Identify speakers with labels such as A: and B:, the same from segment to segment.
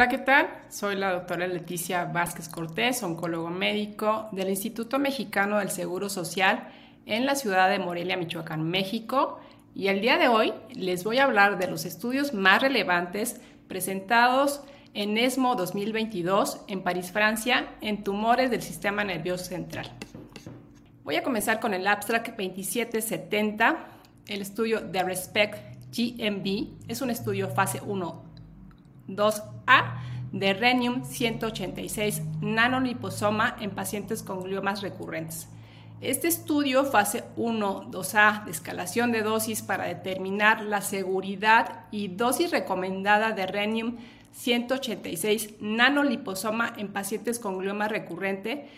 A: Hola, ¿qué tal? Soy la doctora Leticia Vázquez Cortés, oncólogo médico del Instituto Mexicano del Seguro Social en la ciudad de Morelia, Michoacán, México. Y el día de hoy les voy a hablar de los estudios más relevantes presentados en ESMO 2022 en París, Francia, en tumores del sistema nervioso central. Voy a comenzar con el abstract 2770, el estudio de RESPECT GMB. Es un estudio fase 1 2A de renium 186 nanoliposoma en pacientes con gliomas recurrentes. Este estudio, fase 1, 2A, de escalación de dosis para determinar la seguridad y dosis recomendada de renium 186 nanoliposoma en pacientes con glioma recurrente.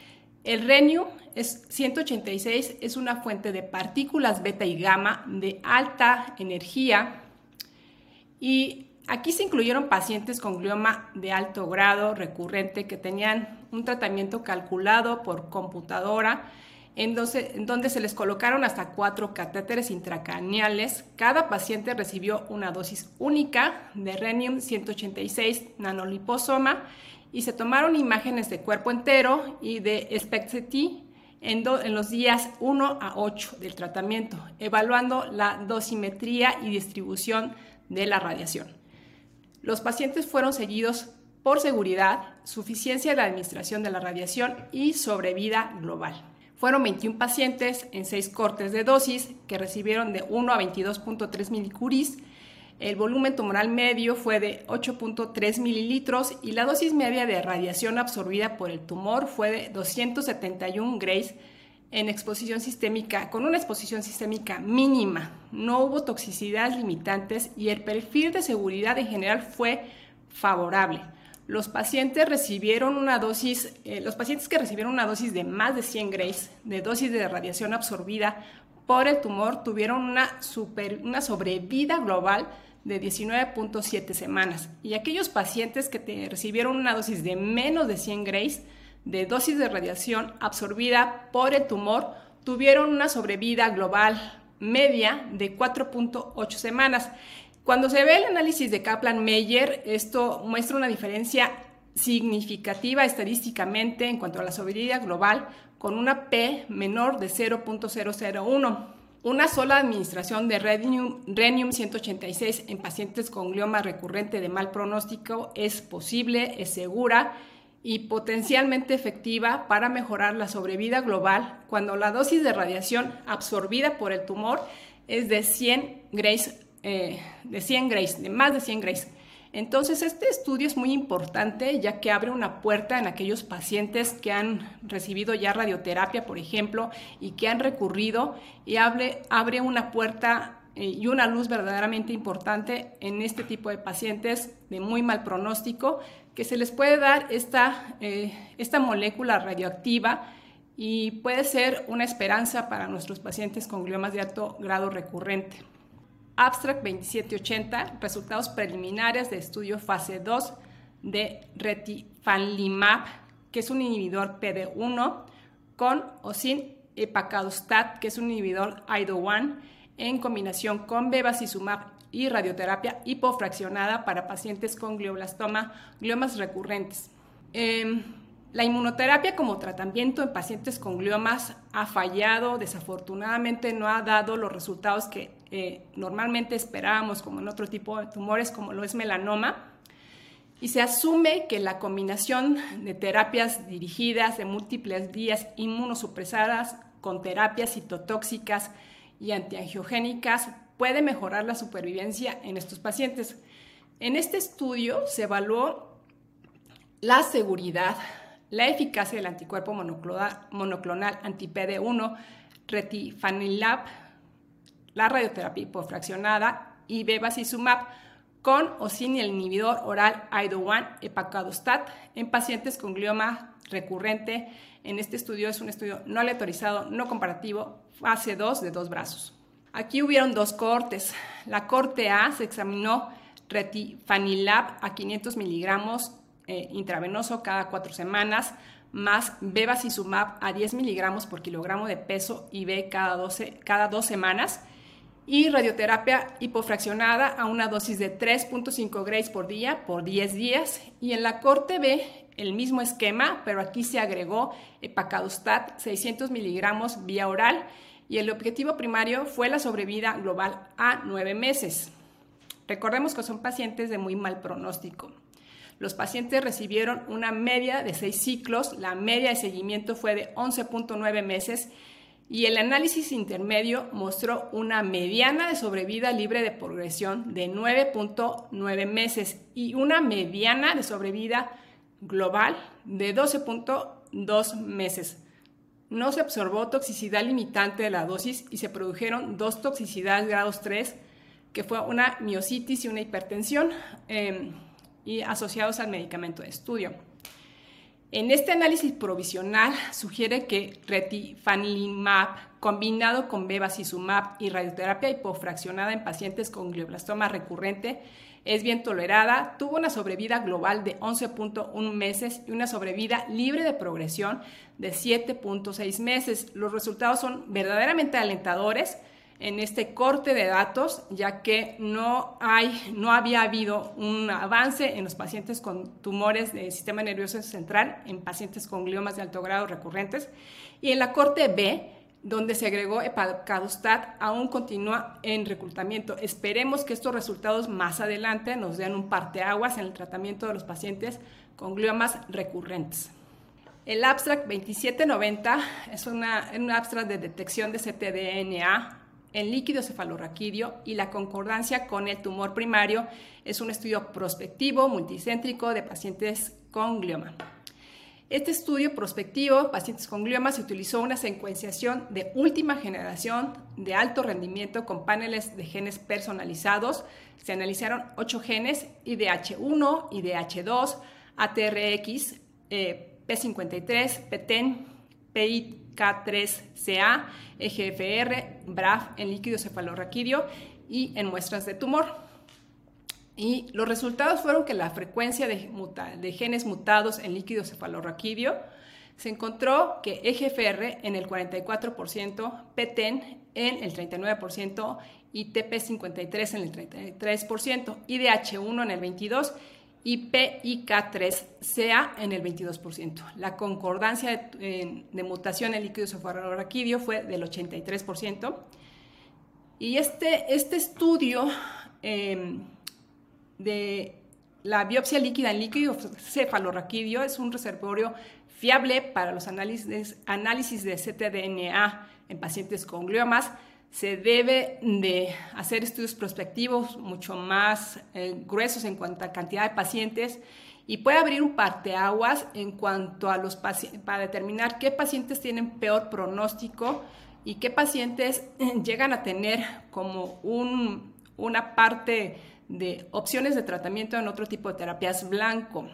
A: El renium es 186 es una fuente de partículas beta y gamma de alta energía y Aquí se incluyeron pacientes con glioma de alto grado recurrente que tenían un tratamiento calculado por computadora, en donde, se les colocaron hasta cuatro catéteres intracraniales. Cada paciente recibió una dosis única de renium 186 nanoliposoma y se tomaron imágenes de cuerpo entero y de SPECT en, en, los días 1 a 8 del tratamiento, evaluando la dosimetría y distribución de la radiación. Los pacientes fueron seguidos por seguridad, suficiencia de la administración de la radiación y sobrevida global. Fueron 21 pacientes en 6 cortes de dosis que recibieron de 1 a 22.3 milicuris. El volumen tumoral medio fue de 8.3 mililitros y la dosis media de radiación absorbida por el tumor fue de 271 grays en exposición sistémica, con una exposición sistémica mínima. No hubo toxicidades limitantes y el perfil de seguridad en general fue favorable. Los pacientes recibieron una dosis, eh, los pacientes que recibieron una dosis de más de 100 grays de dosis de radiación absorbida por el tumor tuvieron una, super, una sobrevida global de 19.7 semanas. Y aquellos pacientes que recibieron una dosis de menos de 100 grays de dosis de radiación absorbida por el tumor tuvieron una sobrevida global media de 4.8 semanas. Cuando se ve el análisis de Kaplan-Meier, esto muestra una diferencia significativa estadísticamente en cuanto a la sobrevida global con una P menor de 0.001. Una sola administración de Renium, 186 en pacientes con glioma recurrente de mal pronóstico es posible, es segura y potencialmente efectiva para mejorar la sobrevida global cuando la dosis de radiación absorbida por el tumor es de 100 grays, eh, de 100 grays, de más de 100 grays. Entonces, este estudio es muy importante ya que abre una puerta en aquellos pacientes que han recibido ya radioterapia, por ejemplo, y que han recurrido y abre, abre una puerta y una luz verdaderamente importante en este tipo de pacientes de muy mal pronóstico, que se les puede dar esta, eh, esta molécula radioactiva y puede ser una esperanza para nuestros pacientes con gliomas de alto grado recurrente. Abstract 2780, resultados preliminares de estudio fase 2 de retifanlimab, que es un inhibidor PD1, con o sin epacadostat, que es un inhibidor IDO1, en combinación con bevacizumab y radioterapia hipofraccionada para pacientes con glioblastoma, gliomas recurrentes. Em, la inmunoterapia como tratamiento en pacientes con gliomas ha fallado, desafortunadamente no ha dado los resultados que eh, normalmente esperábamos, como en otro tipo de tumores, como lo es melanoma. Y se asume que la combinación de terapias dirigidas de múltiples vías inmunosupresadas con terapias citotóxicas y antiangiogénicas puede mejorar la supervivencia en estos pacientes. En este estudio se evaluó la seguridad, la eficacia del anticuerpo monoclonal, anti-PD1, retifanilab, la radioterapia hipofraccionada y bevacizumab con o sin el inhibidor oral IDO1 epacadostat en pacientes con glioma recurrente. En este estudio es un estudio no aleatorizado, no comparativo, fase 2 de dos brazos. Aquí hubieron dos cortes. La corte A se examinó retifanilab a 500 miligramos eh, intravenoso cada cuatro semanas, más bevacizumab a 10 miligramos por kilogramo de peso B cada, cada dos semanas. y radioterapia hipofraccionada a una dosis de 3.5 grays por día por 10 días. Y en la corte B, el mismo esquema, pero aquí se agregó epacadostat 600 miligramos vía oral y el objetivo primario fue la sobrevida global a 9 meses. Recordemos que son pacientes de muy mal pronóstico. Los pacientes recibieron una media de 6 ciclos, la media de seguimiento fue de 11.9 meses y el análisis intermedio mostró una mediana de sobrevida libre de progresión de 9.9 meses y una mediana de sobrevida global de 12.2 meses. No se observó toxicidad limitante de la dosis y se produjeron dos toxicidades grados 3, que fue una miocitis y una hipertensión, em, y asociados al medicamento de estudio. En este análisis provisional sugiere que retifanlimab combinado con bevacizumab y radioterapia hipofraccionada en pacientes con glioblastoma recurrente es bien tolerada, tuvo una sobrevida global de 11.1 meses y una sobrevida libre de progresión de 7.6 meses. Los resultados son verdaderamente alentadores en este corte de datos, ya que no, hay, no había habido un avance en los pacientes con tumores del sistema nervioso central, en pacientes con gliomas de alto grado recurrentes. Y en la corte B, donde se agregó epacadostat, aún continúa en reclutamiento. Esperemos que estos resultados más adelante nos den un parteaguas en el tratamiento de los pacientes con gliomas recurrentes. El abstract 2790 es una, un abstract de detección de ctDNA en líquido cefalorraquídeo y la concordancia con el tumor primario es un estudio prospectivo multicéntrico de pacientes con glioma. Este estudio prospectivo, pacientes con glioma, se utilizó una secuenciación de última generación de alto rendimiento con paneles de genes personalizados. Se analizaron 8 genes, IDH1, IDH2, ATRX, P53, PTEN, PI K3CA, EGFR, BRAF en líquido cefalorraquídeo y en muestras de tumor. Y los resultados fueron que la frecuencia de, genes mutados en líquido cefalorraquídeo se encontró que EGFR en el 44%, PTEN en el 39% y TP53 en el 33%, IDH1 en el 22% y PIK3CA en el 22%. La concordancia de, mutación en líquido cefalorraquídeo fue del 83%. Y este, este estudio em, de la biopsia líquida en líquido cefalorraquídeo es un reservorio fiable para los análisis, análisis de ctDNA en pacientes con gliomas se debe de hacer estudios prospectivos mucho más eh, gruesos en cuanto a cantidad de pacientes y puede abrir un parteaguas en cuanto a los para determinar qué pacientes tienen peor pronóstico y qué pacientes llegan a tener como una parte de opciones de tratamiento en otro tipo de terapias blanco.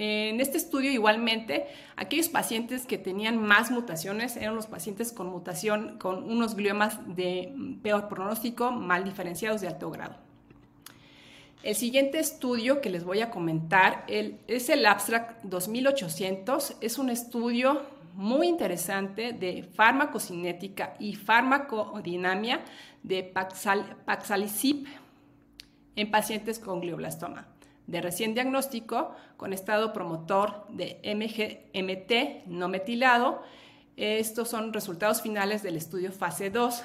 A: En este estudio igualmente, aquellos pacientes que tenían más mutaciones eran los pacientes con mutación, con unos gliomas de peor pronóstico, mal diferenciados de alto grado. El siguiente estudio que les voy a comentar es el Abstract 2800. Es un estudio muy interesante de farmacocinética y farmacodinamia de Paxalicip en pacientes con glioblastoma de recién diagnóstico con estado promotor de MGMT no metilado. Estos son resultados finales del estudio fase 2.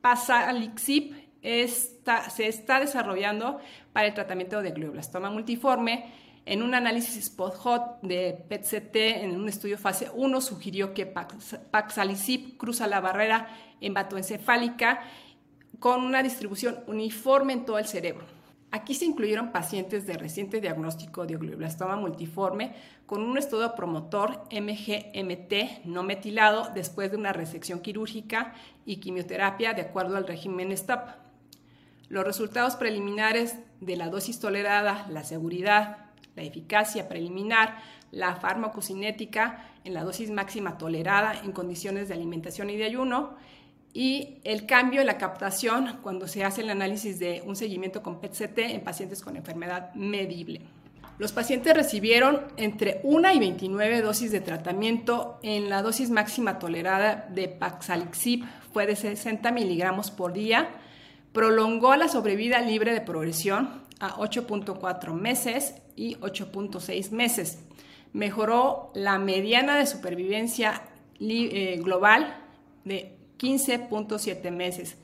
A: Pasalixip se está desarrollando para el tratamiento de glioblastoma multiforme. En un análisis spot-hot de PET-CT en un estudio fase 1 sugirió que Paxalicip cruza la barrera hematoencefálica con una distribución uniforme en todo el cerebro. Aquí se incluyeron pacientes de reciente diagnóstico de glioblastoma multiforme con un estudio promotor MGMT no metilado después de una resección quirúrgica y quimioterapia de acuerdo al régimen STOP. Los resultados preliminares de la dosis tolerada, la seguridad, la eficacia preliminar, la farmacocinética en la dosis máxima tolerada en condiciones de alimentación y de ayuno y el cambio en la captación cuando se hace el análisis de un seguimiento con PET-CT en pacientes con enfermedad medible. Los pacientes recibieron entre 1 y 29 dosis de tratamiento. En la dosis máxima tolerada de Paxalixib fue de 60 miligramos por día. prolongó la sobrevida libre de progresión a 8.4 meses y 8.6 meses. Mejoró la mediana de supervivencia eh, global de 15.7 meses.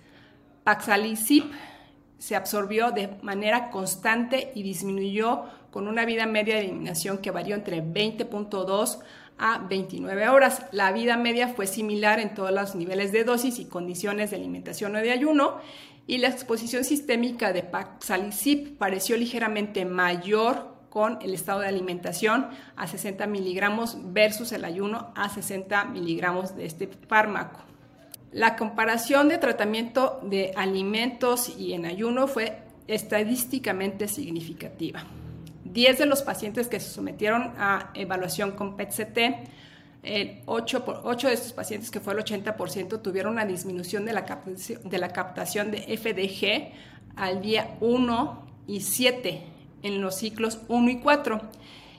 A: Paxalizip se absorbió de manera constante y disminuyó con una vida media de eliminación que varió entre 20.2 a 29 horas. La vida media fue similar en todos los niveles de dosis y condiciones de alimentación o de ayuno y la exposición sistémica de Paxalizip pareció ligeramente mayor con el estado de alimentación a 60 miligramos versus el ayuno a 60 miligramos de este fármaco. La comparación de tratamiento de alimentos y en ayuno fue estadísticamente significativa. 10 de los pacientes que se sometieron a evaluación con PET-CT, 8, 8, de estos pacientes, que fue el 80%, tuvieron una disminución de la, captación de FDG al día 1 y 7 en los ciclos 1 y 4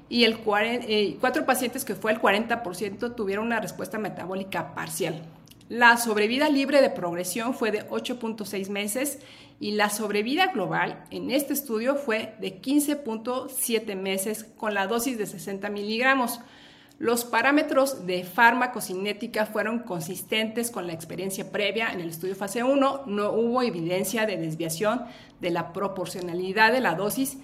A: y el eh, cuatro pacientes que fue el 40% tuvieron una respuesta metabólica parcial. La sobrevida libre de progresión fue de 8.6 meses y la sobrevida global en este estudio fue de 15.7 meses con la dosis de 60 miligramos. Los parámetros de farmacocinética fueron consistentes con la experiencia previa en el estudio fase 1. No hubo evidencia de desviación de la proporcionalidad de la dosis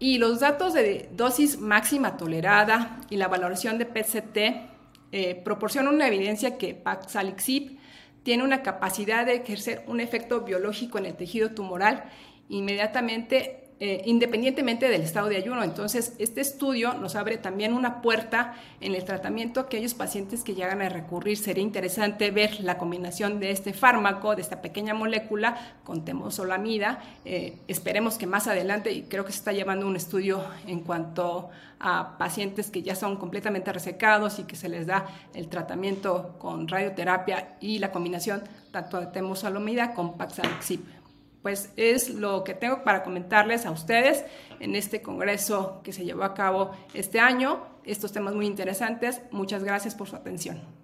A: y los datos de dosis máxima tolerada y la valoración de PCT eh, proporciona una evidencia que Paxalixib tiene una capacidad de ejercer un efecto biológico en el tejido tumoral. Inmediatamente eh, independientemente del estado de ayuno. Entonces, este estudio nos abre también una puerta en el tratamiento a aquellos pacientes que llegan a recurrir. Sería interesante ver la combinación de este fármaco, de esta pequeña molécula con temosolamida. Eh, esperemos que más adelante, y creo que se está llevando un estudio en cuanto a pacientes que ya son completamente resecados y que se les da el tratamiento con radioterapia y la combinación tanto de temosolamida con Paxlovid pues es lo que tengo para comentarles a ustedes en este congreso que se llevó a cabo este año. Estos temas muy interesantes. Muchas gracias por su atención.